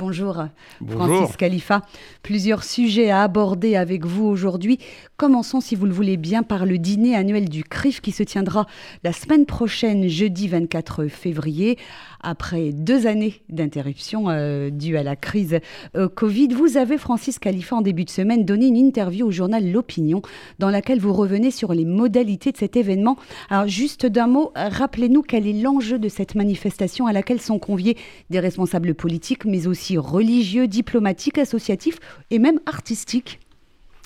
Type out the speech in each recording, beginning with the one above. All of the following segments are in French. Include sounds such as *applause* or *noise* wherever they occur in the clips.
Bonjour, Francis Khalifa. Plusieurs sujets à aborder avec vous aujourd'hui. Commençons, si vous le voulez bien, par le dîner annuel du CRIF qui se tiendra la semaine prochaine, jeudi 24 février. Après deux années d'interruption euh, due à la crise euh, Covid, vous avez, Francis Khalifa, en début de semaine, donné une interview au journal L'Opinion dans laquelle vous revenez sur les modalités de cet événement. Alors, juste d'un mot, rappelez-nous quel est l'enjeu de cette manifestation à laquelle sont conviés des responsables politiques, mais aussi religieux, diplomatiques, associatifs et même artistiques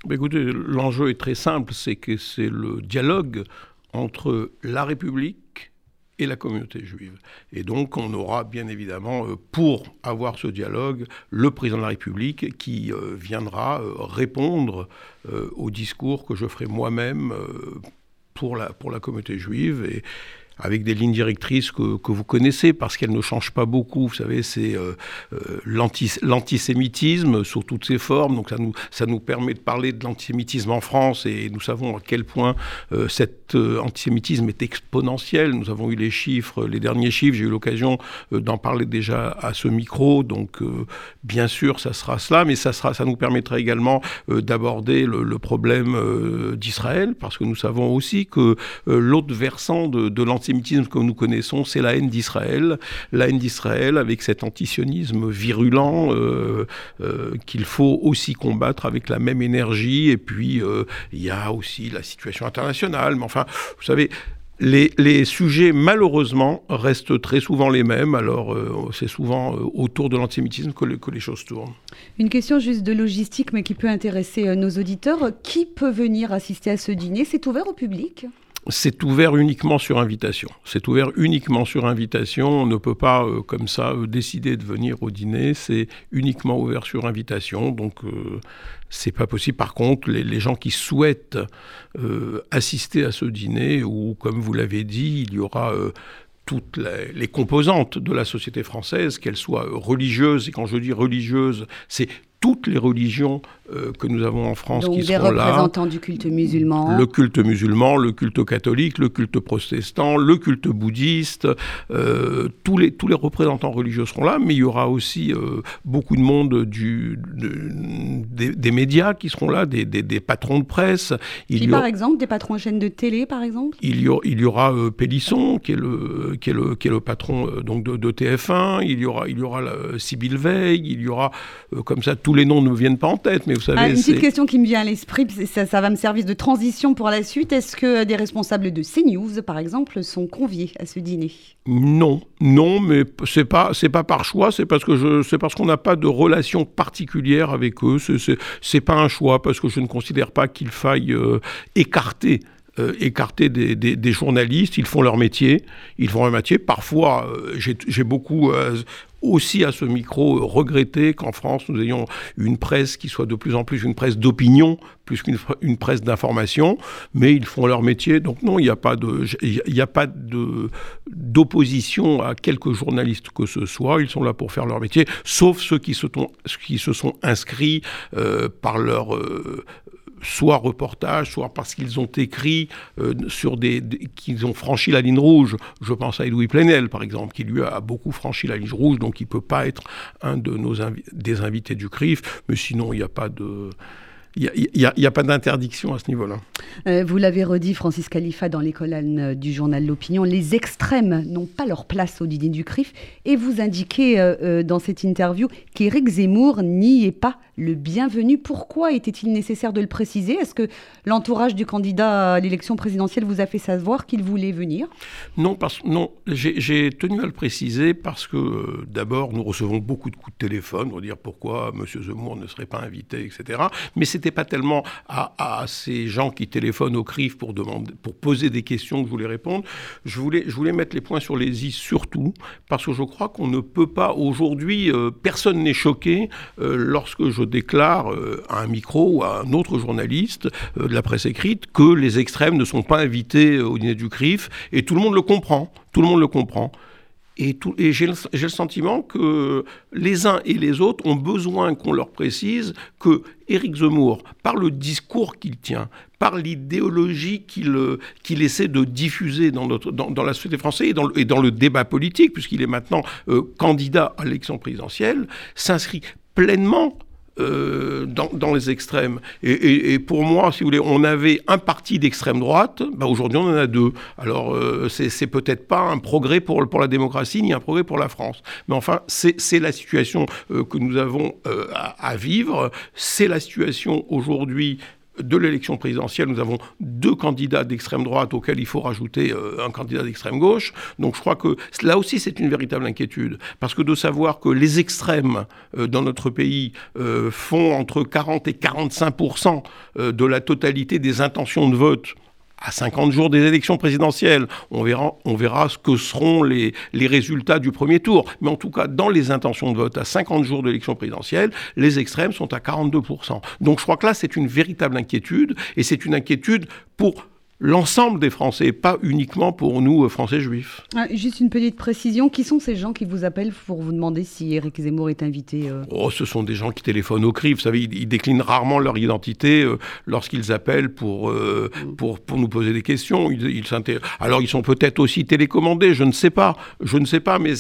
bah, Écoutez, l'enjeu est très simple, c'est que c'est le dialogue entre la République et la communauté juive. Et donc on aura bien évidemment, euh, pour avoir ce dialogue, le président de la République qui euh, viendra euh, répondre au discours que je ferai moi-même pour la, pour la communauté juive. Avec des lignes directrices que, que vous connaissez parce qu'elles ne changent pas beaucoup. Vous savez, c'est euh, euh l'antisémitisme sous toutes ses formes. Donc ça nous, ça nous permet de parler de l'antisémitisme en France et nous savons à quel point euh, cet euh, antisémitisme est exponentiel. Nous avons eu les chiffres, les derniers chiffres. J'ai eu l'occasion euh, d'en parler déjà à ce micro. Donc bien sûr, ça sera cela, mais ça, sera, ça nous permettra également d'aborder le, problème d'Israël parce que nous savons aussi que l'autre versant de, l'antisémitisme que nous connaissons, c'est la haine d'Israël. La haine d'Israël avec cet antisionisme virulent euh, euh, qu'il faut aussi combattre avec la même énergie. Et puis, euh, il y a aussi la situation internationale. Mais enfin, vous savez, les, sujets, malheureusement, restent très souvent les mêmes. Alors, c'est souvent autour de l'antisémitisme que, que, les choses tournent. Une question juste de logistique, mais qui peut intéresser nos auditeurs. Qui peut venir assister à ce dîner? C'est ouvert au public? C'est ouvert uniquement sur invitation. C'est ouvert uniquement sur invitation. On ne peut pas, euh, comme ça, euh, décider de venir au dîner. C'est uniquement ouvert sur invitation. Donc, euh, c'est pas possible. Par contre, les, gens qui souhaitent assister à ce dîner, ou comme vous l'avez dit, il y aura toutes les, les, composantes de la société française, qu'elles soient religieuses, et quand je dis religieuses, c'est toutes les religions euh, que nous avons en France qui sont là. des représentants du culte musulman. Le culte musulman, le culte catholique, le culte protestant, le culte bouddhiste, euh, tous, les, tous les représentants religieux seront là, mais il y aura aussi euh, beaucoup de monde du, des, médias qui seront là, des, des, patrons de presse. Il qui, par exemple, des patrons de chaînes de télé, par exemple? Il y, aura, il y aura Pélisson, qui est le, qui est le, qui est le patron donc de, de, TF1, il y aura, il y aura Sybille Veil, il y aura comme ça tous les noms ne me viennent pas en tête, mais vous savez. Ah, une petite question qui me vient à l'esprit, ça, ça, va me servir de transition pour la suite. Est-ce que des responsables de CNews, par exemple, sont conviés à ce dîner? Non, non, mais c'est pas c'est pas par choix, c'est parce que je c'est parce qu'on n'a pas de relation particulière avec eux. C'est pas un choix parce que je ne considère pas qu'il faille euh, écarter euh, écarter des, des, journalistes. Ils font leur métier. Ils font leur métier. Parfois, euh, j'ai beaucoup aussi à ce micro regretter qu'en France, nous ayons une presse qui soit de plus en plus une presse d'opinion, plus qu'une presse d'information, mais ils font leur métier. Donc non, il n'y a pas d'opposition à quelques journalistes que ce soit. Ils sont là pour faire leur métier, sauf ceux qui se, qui se sont inscrits euh, par leur euh, soit reportage, soit parce qu'ils ont écrit euh, sur des, qu'ils ont franchi la ligne rouge. Je pense à Edoui Plenel, par exemple, qui lui a beaucoup franchi la ligne rouge, donc il peut pas être un de nos des invités du CRIF. Mais sinon, il n'y a pas de il n'y a, pas d'interdiction à ce niveau-là. Euh, vous l'avez redit, Francis Khalifa, dans les colonnes du journal L'Opinion, les extrêmes n'ont pas leur place au dîner du CRIF. Et vous indiquez euh, dans cette interview qu'Éric Zemmour n'y est pas le bienvenu. Pourquoi était-il nécessaire de le préciser? Est-ce que l'entourage du candidat à l'élection présidentielle vous a fait savoir qu'il voulait venir? Non, parce, non j'ai tenu à le préciser parce que euh, d'abord, nous recevons beaucoup de coups de téléphone pour dire pourquoi M. Zemmour ne serait pas invité, etc. Mais ce n'était pas tellement à, ces gens qui téléphonent au CRIF pour, poser des questions que je voulais répondre. Je voulais, je voulais mettre les points sur les i surtout parce que je crois qu'on ne peut pas aujourd'hui, euh, personne n'est choqué euh, lorsque je déclare euh, à un micro ou à un autre journaliste de la presse écrite que les extrêmes ne sont pas invités au dîner du CRIF, et tout le monde le comprend. Tout le monde le comprend. Et, j'ai le, sentiment que les uns et les autres ont besoin qu'on leur précise que Éric Zemmour, par le discours qu'il tient, par l'idéologie qu'il essaie de diffuser dans, notre, dans, la société française et dans, et dans le débat politique, puisqu'il est maintenant euh, candidat à l'élection présidentielle, s'inscrit pleinement euh, dans, les extrêmes. Et, pour moi, si vous voulez, on avait un parti d'extrême droite, bah aujourd'hui on en a deux. Alors euh, c'est peut-être pas un progrès pour, pour la démocratie ni un progrès pour la France. Mais enfin, c'est la situation euh, que nous avons à, vivre. C'est la situation aujourd'hui de l'élection présidentielle, nous avons deux candidats d'extrême droite auxquels il faut rajouter euh, un candidat d'extrême gauche. Donc je crois que là aussi c'est une véritable inquiétude. Parce que de savoir que les extrêmes euh, dans notre pays euh, font entre 40 et 45% de la totalité des intentions de vote à 50 jours des élections présidentielles, on verra, ce que seront les, résultats du premier tour. Mais en tout cas, dans les intentions de vote, à 50 jours d'élections présidentielles, les extrêmes sont à 42%. Donc je crois que là, c'est une véritable inquiétude, et c'est une inquiétude pour l'ensemble des Français, pas uniquement pour nous, euh, Français juifs. Ah, juste une petite précision, qui sont ces gens qui vous appellent pour vous demander si Éric Zemmour est invité euh? Oh, ce sont des gens qui téléphonent au CRIF, vous savez, ils, déclinent rarement leur identité euh, lorsqu'ils appellent pour, mm. pour, pour nous poser des questions. Ils, Alors, ils sont peut-être aussi télécommandés, je ne sais pas, je ne sais pas, mais,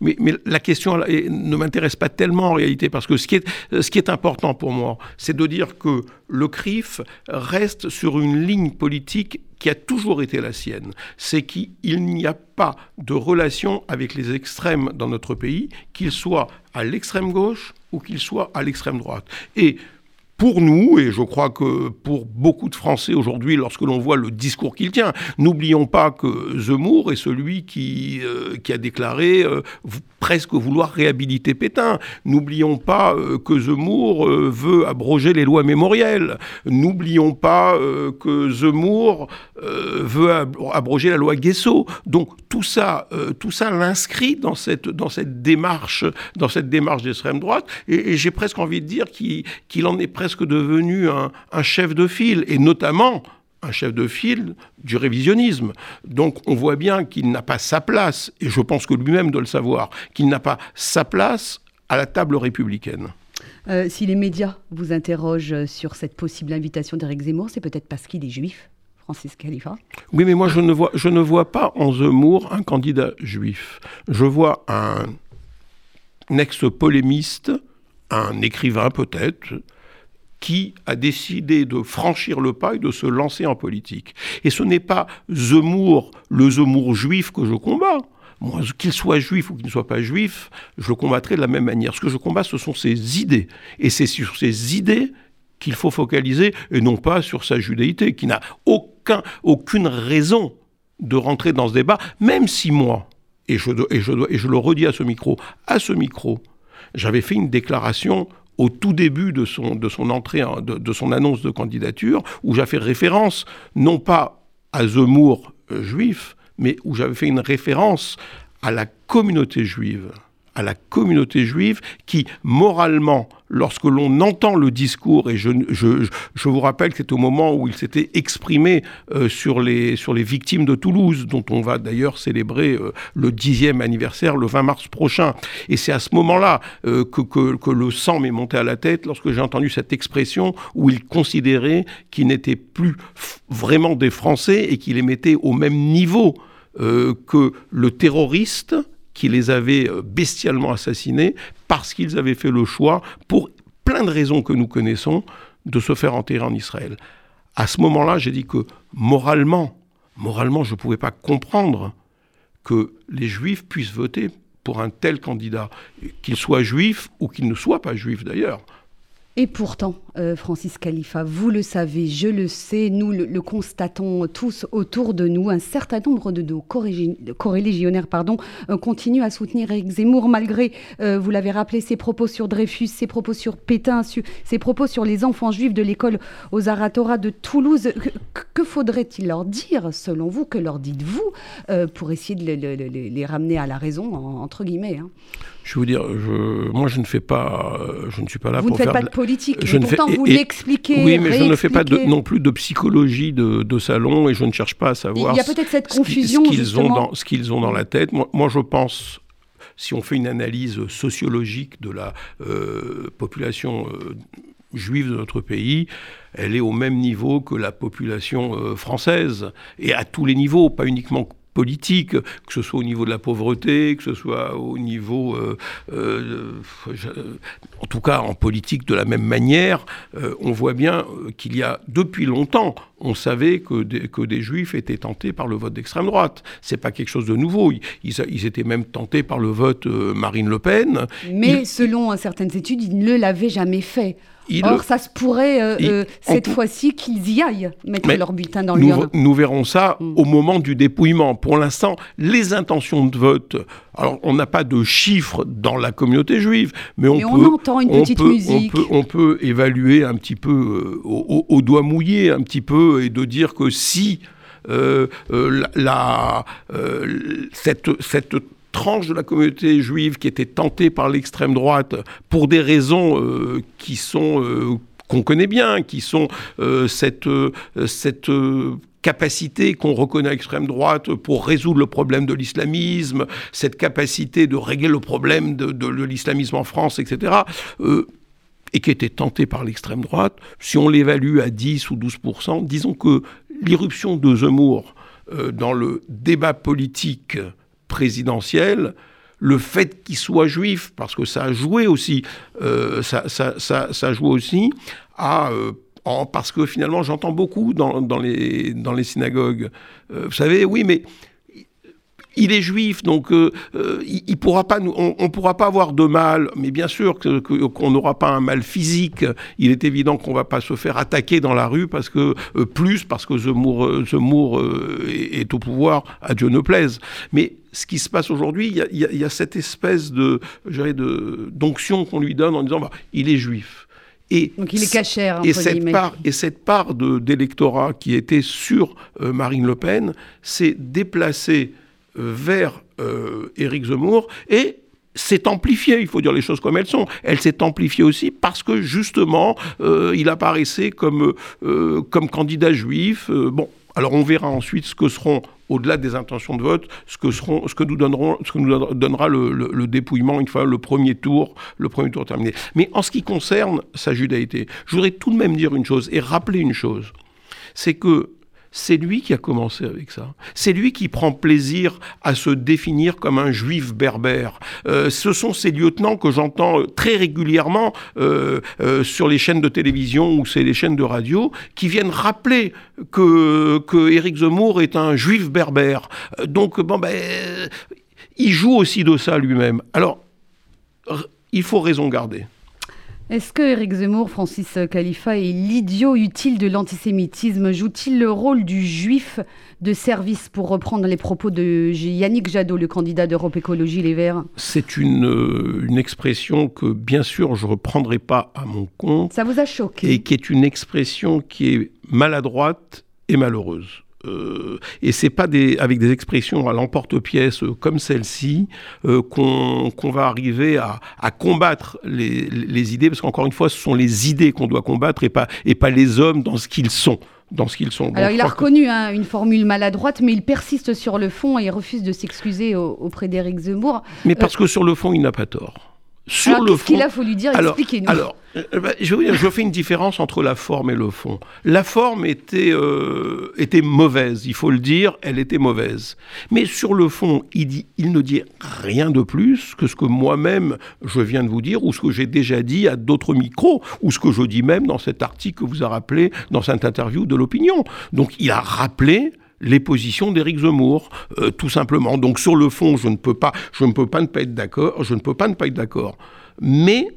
mais, mais la question ne m'intéresse pas tellement en réalité, parce que ce qui est, ce qui est important pour moi, c'est de dire que le CRIF reste sur une ligne politique qui a toujours été la sienne, c'est qu'il n'y a pas de relation avec les extrêmes dans notre pays, qu'ils soient à l'extrême gauche ou qu'ils soient à l'extrême droite. Pour nous, et je crois que pour beaucoup de Français aujourd'hui, lorsque l'on voit le discours qu'il tient, n'oublions pas que Zemmour est celui qui, euh, qui a déclaré euh, presque vouloir réhabiliter Pétain. N'oublions pas euh, que Zemmour veut abroger les lois mémorielles. N'oublions pas que Zemmour veut abroger la loi Guesso. Donc tout ça, tout ça l'inscrit dans cette, dans cette démarche, dans cette démarche d'extrême droite. Et, j'ai presque envie de dire qu'il en est presque devenu un, chef de file, et notamment un chef de file du révisionnisme. Donc on voit bien qu'il n'a pas sa place, et je pense que lui-même doit le savoir, qu'il n'a pas sa place à la table républicaine. Euh, si les médias vous interrogent sur cette possible invitation d'Éric Zemmour, c'est peut-être parce qu'il est juif, Francis Khalifa Oui, mais moi je ne vois, je ne vois pas en Zemmour un candidat juif. Je vois un ex-polémiste, un écrivain peut-être, qui a décidé de franchir le pas et de se lancer en politique. Et ce n'est pas Zemmour, le Zemmour juif que je combats. Moi, qu'il soit juif ou qu'il ne soit pas juif, je le combattrai de la même manière. Ce que je combats, ce sont ses idées. Et c'est sur ces idées qu'il faut focaliser, et non pas sur sa judaïté, qui n'a aucun, aucune raison de rentrer dans ce débat, même si moi, et je, et je, et je le redis à ce micro, à ce micro, j'avais fait une déclaration au tout début de son, entrée, de, son annonce de candidature, où j'ai fait référence non pas à Zemmour euh, juif, mais où j'avais fait une référence à la communauté juive à la communauté juive qui, moralement, lorsque l'on entend le discours, et je, je, je vous rappelle que c'est au moment où il s'était exprimé euh, sur, les, sur les victimes de Toulouse, dont on va d'ailleurs célébrer euh, le dixième anniversaire le 20 mars prochain. Et c'est à ce moment-là euh, que, que, que, le sang m'est monté à la tête lorsque j'ai entendu cette expression où il considérait qu'ils n'étaient plus vraiment des Français et qu'il les mettait au même niveau que le terroriste qui les avait euh, bestialement assassinés parce qu'ils avaient fait le choix, pour plein de raisons que nous connaissons, de se faire enterrer en Israël. À ce moment-là, j'ai dit que moralement, moralement, je ne pouvais pas comprendre que les juifs puissent voter pour un tel candidat, qu'il soit juif ou qu'il ne soit pas juif d'ailleurs. Et pourtant, euh, Francis Khalifa, vous le savez, je le sais, nous le, constatons tous autour de nous, un certain nombre de nos corélégionnaires pardon, euh, continuent à soutenir Eric Zemmour malgré, euh, vous l'avez rappelé, ses propos sur Dreyfus, ses propos sur Pétain, ses propos sur les enfants juifs de l'école aux Aratora de Toulouse. Que, faudrait-il leur dire, selon vous, que leur dites-vous, pour essayer de les ramener à la raison, entre guillemets hein? Je vais vous dire, je, moi je ne fais pas, je ne suis pas là vous pour ne faites faire pas de politique. Je ne pourtant, fais, vous l'expliquez. Oui, mais je ne fais pas non plus de psychologie de, salon et je ne cherche pas à savoir. Il y a peut-être cette confusion. Ce qu'ils ont, dans, ce ont dans la tête. Moi, je pense si on fait une analyse sociologique de la euh, population euh, juive de notre pays, elle est au même niveau que la population euh, française, et à tous les niveaux, pas uniquement politique, que ce soit au niveau de la pauvreté, que ce soit au niveau, euh, euh, en tout cas en politique de la même manière, euh, on voit bien qu'il y a depuis longtemps, on savait que des, que des juifs étaient tentés par le vote d'extrême droite. C'est pas quelque chose de nouveau. Ils, ils, étaient même tentés par le vote Marine Le Pen. Mais selon certaines études, ils ne l'avaient jamais fait. Or, ça se pourrait euh, euh, cette fois-ci qu'ils y aillent mettre leur bulletin dans l'urne. Nous verrons ça mm. au moment du dépouillement. Pour l'instant, les intentions de vote. Alors, on n'a pas de chiffres dans la communauté juive, mais on, peut, entend une petite musique. On peut, évaluer un petit peu euh, au, doigt mouillé, un petit peu, et de dire que si la, cette, cette tranche de la communauté juive qui était tentée par l'extrême droite pour des raisons euh, qui sont euh, qu'on connaît bien, qui sont euh, cette, cette capacité qu'on reconnaît à l'extrême droite pour résoudre le problème de l'islamisme, cette capacité de régler le problème de, de, l'islamisme en France, etc., et qui était tentée par l'extrême droite, si on l'évalue à 10 ou 12% disons que l'irruption de Zemmour dans le débat politique présidentielle, le fait qu'il soit juif, parce que ça a joué aussi, euh, ça, ça, ça, aussi à... Euh, parce que finalement, j'entends beaucoup dans, dans, les, dans les synagogues. Euh, vous savez, oui, mais il est juif, donc il, pourra pas, on ne pourra pas avoir de mal, mais bien sûr qu'on n'aura pas un mal physique. Il est évident qu'on va pas se faire attaquer dans la rue parce que plus parce que Zemmour, Zemmour est, est, au pouvoir, à Dieu ne plaise. Mais ce qui se passe aujourd'hui, il y, a cette espèce de, d'onction qu'on lui donne en disant bah, il est juif. Et Donc il est cachère. Et cette, part, et cette part d'électorat qui était sur Marine Le Pen s'est déplacée vers euh, Éric Zemmour et s'est amplifiée, il faut dire les choses comme elles sont. Elle s'est amplifiée aussi parce que justement, euh, il apparaissait comme, euh, comme candidat juif. bon, alors on verra ensuite ce que seront, au-delà des intentions de vote, ce que, seront, ce que, nous, ce que nous donnera le, dépouillement une fois le premier tour, le premier tour terminé. Mais en ce qui concerne sa judaïté, je voudrais tout de même dire une chose et rappeler une chose. C'est que c'est lui qui a commencé avec ça. C'est lui qui prend plaisir à se définir comme un juif berbère. Euh, ce sont ces lieutenants que j'entends très régulièrement euh, euh, sur les chaînes de télévision ou c'est les chaînes de radio qui viennent rappeler que, que Éric Zemmour est un juif berbère. Donc, bon, ben, il joue aussi de ça lui-même. Alors, il faut raison garder. Est-ce que Éric Zemmour, Francis Khalifa, est l'idiot utile de l'antisémitisme Joue-t-il le rôle du juif de service, pour reprendre les propos de Yannick Jadot, le candidat d'Europe Écologie Les Verts? C'est une, euh, une expression que, bien sûr, je ne reprendrai pas à mon compte. Ça vous a choqué? Et qui est une expression qui est maladroite et malheureuse. Euh, et c'est pas des, avec des expressions à l'emporte-pièce euh, comme celle-ci euh, qu'on va arriver à, à combattre les, les, idées, parce qu'encore une fois, ce sont les idées qu'on doit combattre et pas, et pas les hommes dans ce qu'ils sont. Dans ce qu'ils sont. Alors, il a reconnu hein, une formule maladroite, mais il persiste sur le fond et il refuse de s'excuser auprès d'Éric Zemmour. Mais parce que sur le fond, il n'a pas tort. Sur alors, qu'est-ce qu'il a fallu dire Expliquez-nous. Alors, euh, bah, je, je, fais une différence entre la forme et le fond. La forme était, euh, était mauvaise, il faut le dire, elle était mauvaise. Mais sur le fond, il, dit, il ne dit rien de plus que ce que moi-même je viens de vous dire, ou ce que j'ai déjà dit à d'autres micros, ou ce que je dis même dans cet article que vous a rappelé dans cette interview de l'opinion. Donc il a rappelé les positions d'Éric Zemmour, euh, tout simplement. Donc sur le fond, je ne peux pas, je ne peux pas ne pas être d'accord. Mais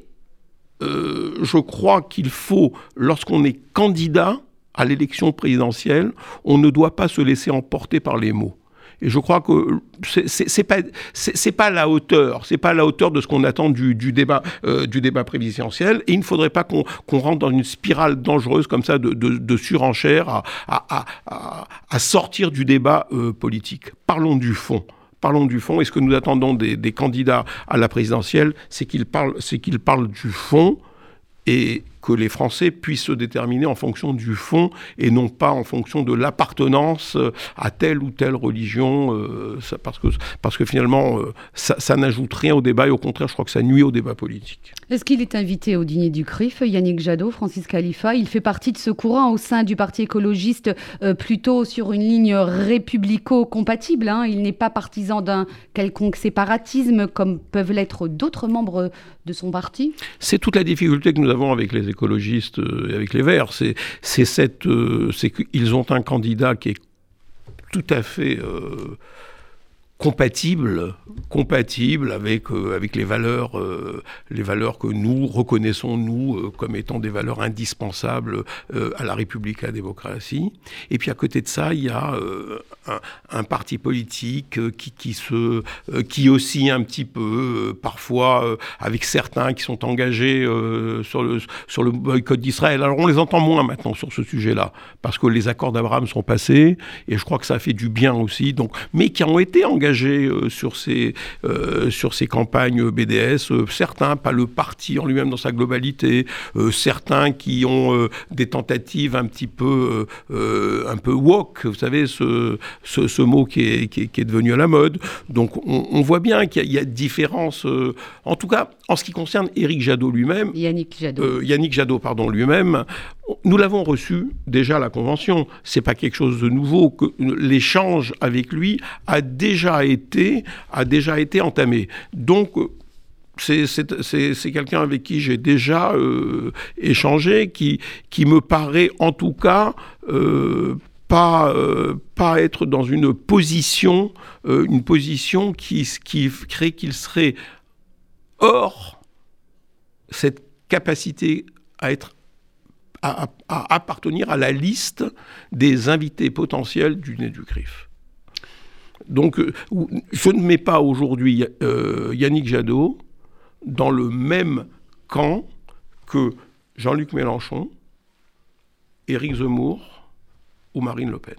euh, je crois qu'il faut, lorsqu'on est candidat à l'élection présidentielle, on ne doit pas se laisser emporter par les mots. Et je crois que c'est pas c'est pas la hauteur, c'est pas la hauteur de ce qu'on attend du, débat euh, du débat présidentiel. Et il ne faudrait pas qu'on rentre dans une spirale dangereuse comme ça de, de, surenchère à, à, sortir du débat euh, politique. Parlons du fond parlons du fond. Et ce que nous attendons des, des candidats à la présidentielle, c'est qu'ils parlent, qu'ils parlent du fond et que les Français puissent se déterminer en fonction du fond et non pas en fonction de l'appartenance à telle ou telle religion, parce, que, parce que finalement, ça, ça n'ajoute rien au débat et au contraire, je crois que ça nuit au débat politique. Est-ce qu'il est invité au dîner du CRIF, Yannick Jadot, Francis Khalifa? Il fait partie de ce courant au sein du Parti écologiste, plutôt sur une ligne républico-compatible. Hein. Il n'est pas partisan d'un quelconque séparatisme comme peuvent l'être d'autres membres de son parti C'est toute la difficulté que nous avons avec les écologistes euh, et avec les Verts. C'est, cette, euh, c'est qu'ils ont un candidat qui est tout à fait euh, compatible, compatible avec, euh, avec les, valeurs, euh, les valeurs que nous reconnaissons, nous, euh, comme étant des valeurs indispensables à la République, à la démocratie. Et puis à côté de ça, il y a un, parti politique qui, qui, se, qui oscille un petit peu, parfois avec certains qui sont engagés sur, le, sur le boycott d'Israël. Alors on les entend moins maintenant sur ce sujet-là, parce que les accords d'Abraham sont passés, et je crois que ça fait du bien aussi, donc, mais qui ont été engagés euh, sur, ces, euh, sur ces campagnes BDS, euh, certains, pas le parti en lui-même dans sa globalité, certains qui ont des tentatives un petit peu, un peu woke, vous savez, ce, ce, mot qui est, qui, est, devenu à la mode. Donc on, voit bien qu'il y, a différence, en tout cas en ce qui concerne Éric Jadot lui-même. Yannick Jadot. Yannick Jadot, pardon, lui-même. Nous l'avons reçu déjà à la Convention. C'est pas quelque chose de nouveau. L'échange avec lui a déjà été, a déjà été entamé. Donc, c'est quelqu'un avec qui j'ai déjà euh, échangé, qui, qui me paraît en tout cas euh, pas, euh, pas être dans une position, une position qui, qui crée qu'il serait hors cette capacité à être à, appartenir à la liste des invités potentiels du nez du CRIF. Donc, euh, je ne mets pas aujourd'hui euh, Yannick Jadot dans le même camp que Jean-Luc Mélenchon, Éric Zemmour ou Marine Le Pen.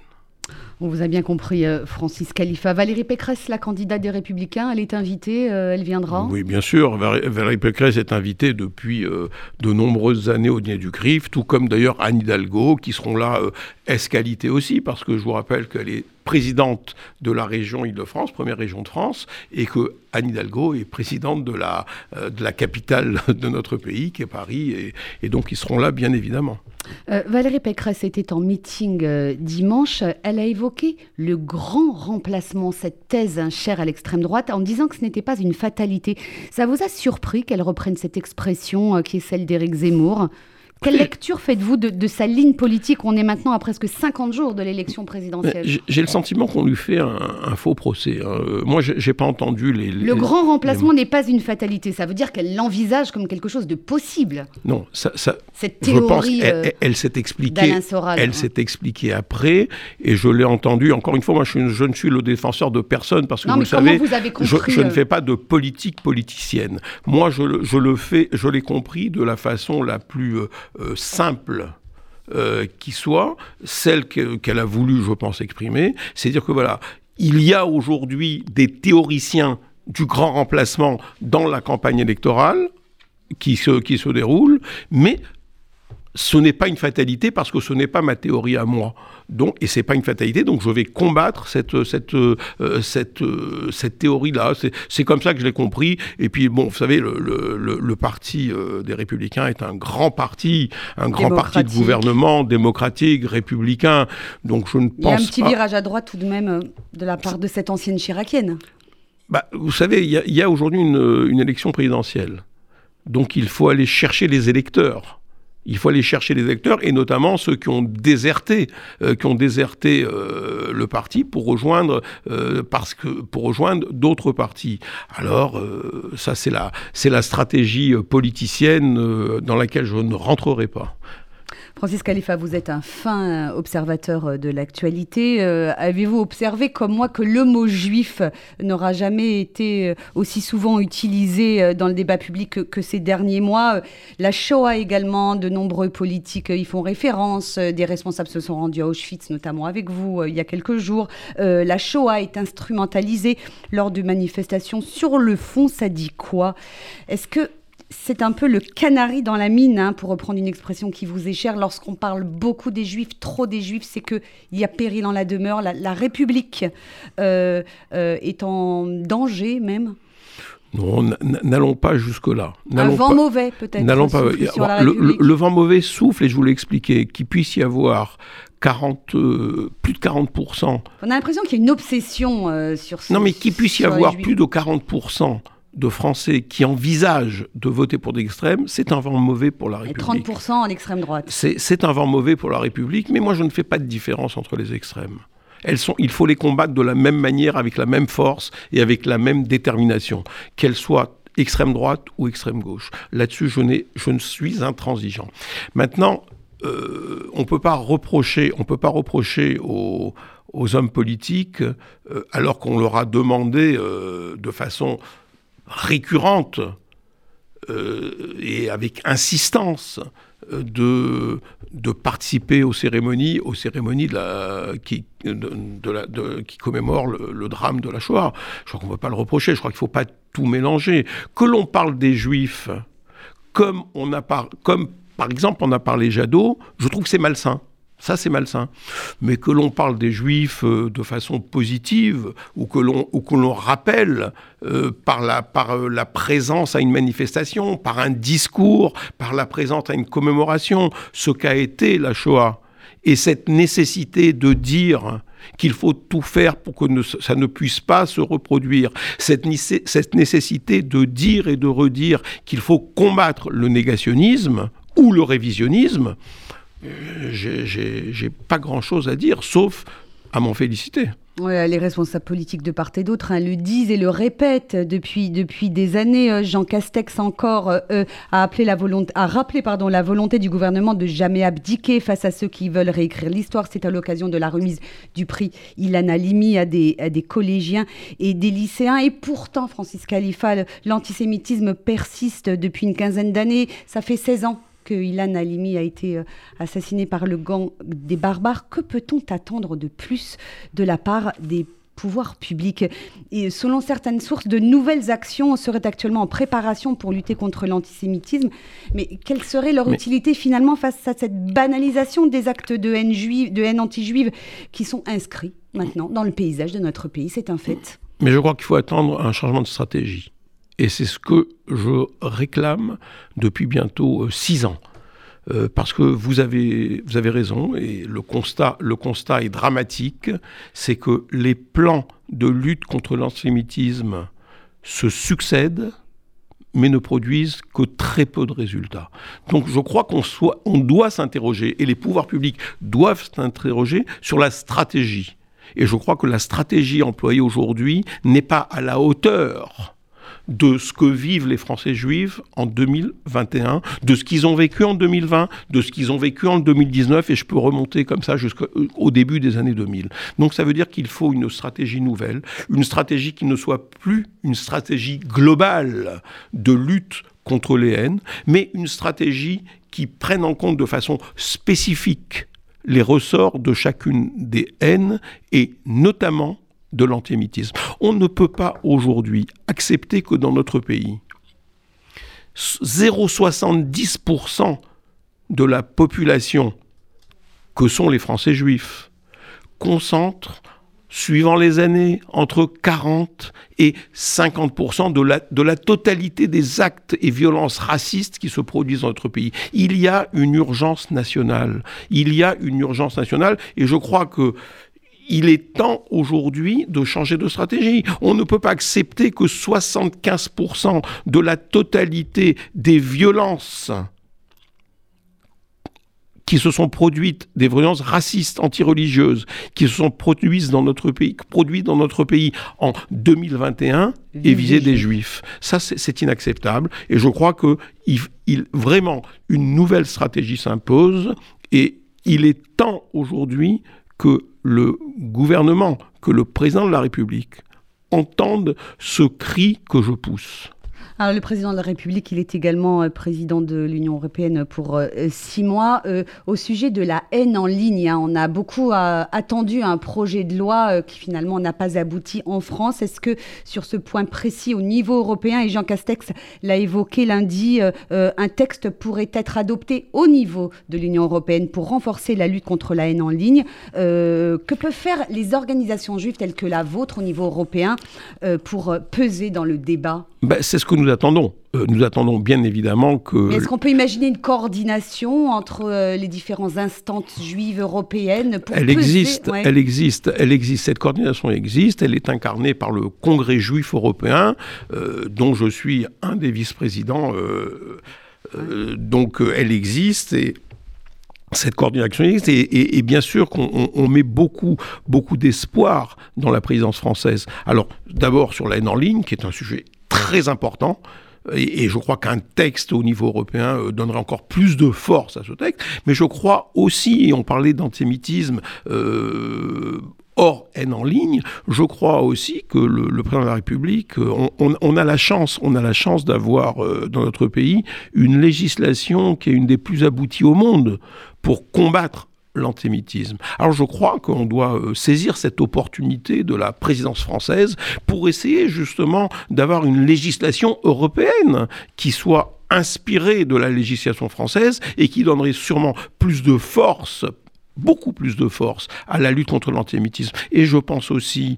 On vous a bien compris, euh, Francis Khalifa. Valérie Pécresse, la candidate des Républicains, elle est invitée, euh, elle viendra? Oui, bien sûr. Valérie Pécresse est invitée depuis euh, de nombreuses années au dîner du CRIF, tout comme d'ailleurs Anne Hidalgo, qui seront là escalité aussi, parce que je vous rappelle qu'elle est présidente de la région Île-de-France, première région de France, et que Anne Hidalgo est présidente de la, de la capitale *laughs* de notre pays, qui est Paris, et, donc ils seront là, bien évidemment. Euh, Valérie Pécresse était en meeting euh, dimanche. Elle a évoqué le grand remplacement, cette thèse chère à l'extrême droite, en disant que ce n'était pas une fatalité. Ça vous a surpris qu'elle reprenne cette expression euh, qui est celle d'Éric Zemmour? Quelle lecture faites-vous de, sa ligne politique On est maintenant à presque 50 jours de l'élection présidentielle. J'ai le sentiment qu'on lui fait un, faux procès. Hein. Euh, moi, j'ai pas entendu les. Le grand remplacement n'est pas une fatalité. Ça veut dire qu'elle l'envisage comme quelque chose de possible. Non, ça. ça Cette théorie. Je pense, elle, elle, s'est expliquée. Elle hein. s'est expliquée après, et je l'ai entendu. Encore une fois, moi, je, ne suis le défenseur de personne parce que vous le savez, vous avez compris, je, ne euh, fais pas de politique politicienne. Moi, je, le fais. Je l'ai compris de la façon la plus euh, simple euh, qui soit, celle qu'elle a voulu, je pense, exprimer. C'est-à-dire que voilà, il y a aujourd'hui des théoriciens du grand remplacement dans la campagne électorale qui se déroule, mais ce n'est pas une fatalité parce que ce n'est pas ma théorie à moi. Donc, et c'est pas une fatalité, donc je vais combattre cette, cette, euh, cette, euh, cette théorie-là. C'est comme ça que je l'ai compris. Et puis, bon, vous savez, le, le, le parti euh, des Républicains est un grand parti, un grand parti de gouvernement démocratique, républicain. Donc, je ne pense pas. Il y a un petit virage à droite tout de même de la part de cette ancienne chiracienne. Bah, vous savez, il y a, a aujourd'hui une, une élection présidentielle. Donc, il faut aller chercher les électeurs. Il faut aller chercher les électeurs et notamment ceux qui ont déserté, euh, qui ont déserté euh, le parti pour rejoindre euh, parce que pour rejoindre d'autres partis. Alors ça c'est la c'est la stratégie politicienne dans laquelle je ne rentrerai pas. Francis Khalifa, vous êtes un fin observateur euh, de l'actualité. Euh, avez-vous observé, comme moi, que le mot juif n'aura jamais été euh, aussi souvent utilisé dans le débat public que, ces derniers mois? La Shoah également, de nombreux politiques y font référence. Des responsables se sont rendus à Auschwitz, notamment avec vous, il y a quelques jours. la Shoah est instrumentalisée lors de manifestations. Sur le fond, ça dit quoi? Est-ce que c'est un peu le canari dans la mine, hein, pour reprendre une expression qui vous est chère. Lorsqu'on parle beaucoup des juifs, trop des juifs, c'est qu'il y a péril en la demeure. La, République euh, euh, est en danger même. Non, n'allons pas jusque-là. Un vent mauvais, peut-être. N'allons pas. Le, vent mauvais souffle, et je vous l'ai expliqué, qu'il puisse y avoir 40, euh, plus de 40%. On a l'impression qu'il y a une obsession sur ce Non, mais qu'il puisse y avoir plus de 40% de Français qui envisagent de voter pour l'extrême, c'est un vent mauvais pour la République. Et 30% en extrême droite. C'est un vent mauvais pour la République, mais moi je ne fais pas de différence entre les extrêmes. Elles sont, il faut les combattre de la même manière, avec la même force et avec la même détermination, qu'elles soient extrême droite ou extrême gauche. Là-dessus, je, je ne suis intransigeant. Maintenant, euh, on peut pas reprocher, on peut pas reprocher aux, hommes politiques, euh, alors qu'on leur a demandé euh, de façon récurrente euh, et avec insistance euh, de, de participer aux cérémonies, qui, de, commémorent le, drame de la Shoah. Je crois qu'on ne peut pas le reprocher, je crois qu'il ne faut pas tout mélanger. Que l'on parle des Juifs comme, on a par, comme par exemple on a parlé Jadot, je trouve que c'est malsain. Ça, c'est malsain. Mais que l'on parle des juifs euh, de façon positive, ou que l'on, rappelle euh, par, la, par euh, la présence à une manifestation, par un discours, par la présence à une commémoration, ce qu'a été la Shoah. Et cette nécessité de dire qu'il faut tout faire pour que ça ne puisse pas se reproduire, cette nécessité de dire et de redire qu'il faut combattre le négationnisme ou le révisionnisme, j'ai pas grand-chose à dire, sauf à m'en féliciter. les responsables politiques de part et d'autre hein, le disent et le répètent depuis, depuis des années. Euh, Jean Castex encore euh, a, appelé la volonté, a rappelé pardon, la volonté du gouvernement de jamais abdiquer face à ceux qui veulent réécrire l'histoire. C'est à l'occasion de la remise du prix Ilan Halimi à des, à des collégiens et des lycéens. Et pourtant, Francis Khalifa, l'antisémitisme persiste depuis une quinzaine d'années. Ça fait 16 ans que Ilan Halimi a été euh, assassiné par le gang des barbares. Que peut-on attendre de plus de la part des pouvoirs publics? Et selon certaines sources, de nouvelles actions seraient actuellement en préparation pour lutter contre l'antisémitisme. Mais quelle serait leur utilité finalement face à cette banalisation des actes de haine, juive, de haine anti-juive qui sont inscrits maintenant dans le paysage de notre pays? C'est un fait. Mais je crois qu'il faut attendre un changement de stratégie. Et c'est ce que je réclame depuis bientôt euh, six ans. Euh, parce que vous avez, vous avez raison, et le constat, le constat est dramatique, c'est que les plans de lutte contre l'antisémitisme se succèdent, mais ne produisent que très peu de résultats. Donc je crois qu'on on doit s'interroger, et les pouvoirs publics doivent s'interroger sur la stratégie. Et je crois que la stratégie employée aujourd'hui n'est pas à la hauteur de ce que vivent les Français juifs en 2021, de ce qu'ils ont vécu en 2020, de ce qu'ils ont vécu en 2019, et je peux remonter comme ça jusqu'au début des années 2000. Donc ça veut dire qu'il faut une stratégie nouvelle, une stratégie qui ne soit plus une stratégie globale de lutte contre les haines, mais une stratégie qui prenne en compte de façon spécifique les ressorts de chacune des haines et notamment de l'antisémitisme. On ne peut pas aujourd'hui accepter que dans notre pays, 0,70% de la population que sont les Français juifs concentre, suivant les années, entre 40 et 50% de la, de la totalité des actes et violences racistes qui se produisent dans notre pays. Il y a une urgence nationale. Il y a une urgence nationale et je crois que il est temps aujourd'hui de changer de stratégie. On ne peut pas accepter que 75% de la totalité des violences qui se sont produites, des violences racistes, antireligieuses, qui se sont produites dans notre pays, produites dans notre pays en 2021, et viser des juifs. Ça, c'est inacceptable. Et je crois que il, vraiment une nouvelle stratégie s'impose. Et il est temps aujourd'hui que le gouvernement, que le président de la République entende ce cri que je pousse. Alors, le président de la République, il est également président de l'Union européenne pour six mois. au sujet de la haine en ligne, hein, on a beaucoup attendu un projet de loi qui finalement n'a pas abouti en France. Est-ce que sur ce point précis au niveau européen, et Jean Castex l'a évoqué lundi, un texte pourrait être adopté au niveau de l'Union européenne pour renforcer la lutte contre la haine en ligne? Que peuvent faire les organisations juives telles que la vôtre au niveau européen pour peser dans le débat? Ben, C'est ce que nous attendons. Euh, nous attendons bien évidemment que... Est-ce qu'on peut imaginer une coordination entre euh, les différentes instances juives européennes pour Elle existe, elle existe, elle existe. Cette coordination existe. Elle est incarnée par le Congrès juif européen, euh, dont je suis un des vice-présidents. donc elle existe et cette coordination existe et, et, bien sûr qu'on met beaucoup, beaucoup d'espoir dans la présidence française. Alors d'abord sur la haine en ligne, qui est un sujet très important. Et, je crois qu'un texte au niveau européen euh, donnerait encore plus de force à ce texte. Mais je crois aussi, et on parlait d'antisémitisme euh, hors haine en ligne, je crois aussi que le, président de la République, euh, on, a la chance, on a la chance d'avoir dans notre pays une législation qui est une des plus abouties au monde pour combattre l'antisémitisme. Alors je crois qu'on doit euh, saisir cette opportunité de la présidence française pour essayer justement d'avoir une législation européenne qui soit inspirée de la législation française et qui donnerait sûrement plus de force beaucoup plus de force à la lutte contre l'antisémitisme. Et je pense aussi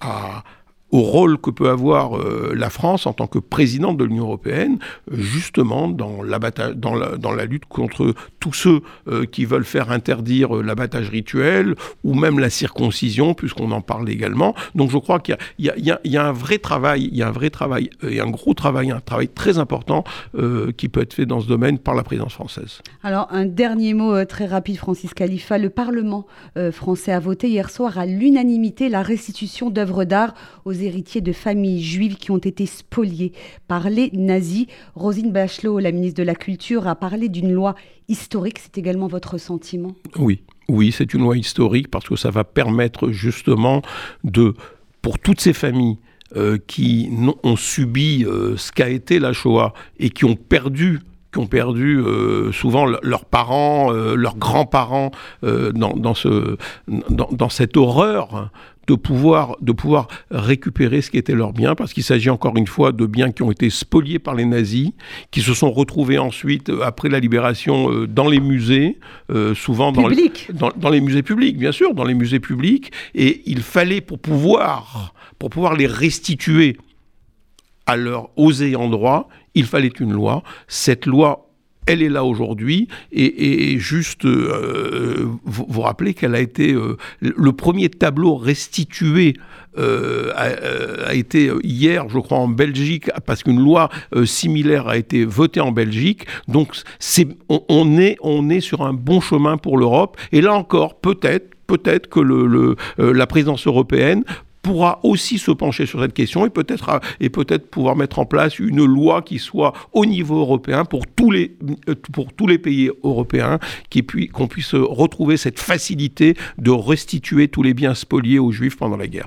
à, au rôle que peut avoir euh, la France en tant que présidente de l'Union européenne, justement dans la, lutte contre tous ceux euh, qui veulent faire interdire euh, l'abattage rituel ou même la circoncision, puisqu'on en parle également. Donc je crois qu'il y, a un vrai travail, il y a un vrai travail et un gros travail, un travail très important qui peut être fait dans ce domaine par la présidence française. Alors un dernier mot très rapide, Francis Khalifa. Le Parlement français a voté hier soir à l'unanimité la restitution d'œuvres d'art aux héritiers de familles juives qui ont été spoliées par les nazis. Rosine Bachelot, la ministre de la Culture, a parlé d'une loi historique. C'est également votre sentiment? Oui, oui, c'est une loi historique parce que ça va permettre justement de, pour toutes ces familles, euh, qui ont subi euh, ce qu'a été la Shoah et qui ont perdu qui ont perdu euh, souvent leurs parents, leurs grands-parents dans, ce, dans, cette horreur de pouvoir, de pouvoir récupérer ce qui était leur bien, parce qu'il s'agit encore une fois de biens qui ont été spoliés par les nazis, qui se sont retrouvés ensuite, euh, après la libération, euh, dans les musées, euh, souvent dans les, dans, les musées publics, bien sûr, dans les musées publics, et il fallait pour pouvoir, pour pouvoir les restituer à leur aux ayants droit, il fallait une loi. Cette loi elle est là aujourd'hui et, juste euh, vous, rappelez qu'elle a été euh, le premier tableau restitué euh, a, été hier, je crois, en Belgique parce qu'une loi similaire a été votée en Belgique. Donc on, est on est sur un bon chemin pour l'Europe et là encore peut-être peut-être que la présidence européenne pourra aussi se pencher sur cette question et peut-être et peut-être pouvoir mettre en place une loi qui soit au niveau européen pour tous les euh, pour tous les pays européens qui qu'on puisse retrouver cette facilité de restituer tous les biens spoliés aux juifs pendant la guerre.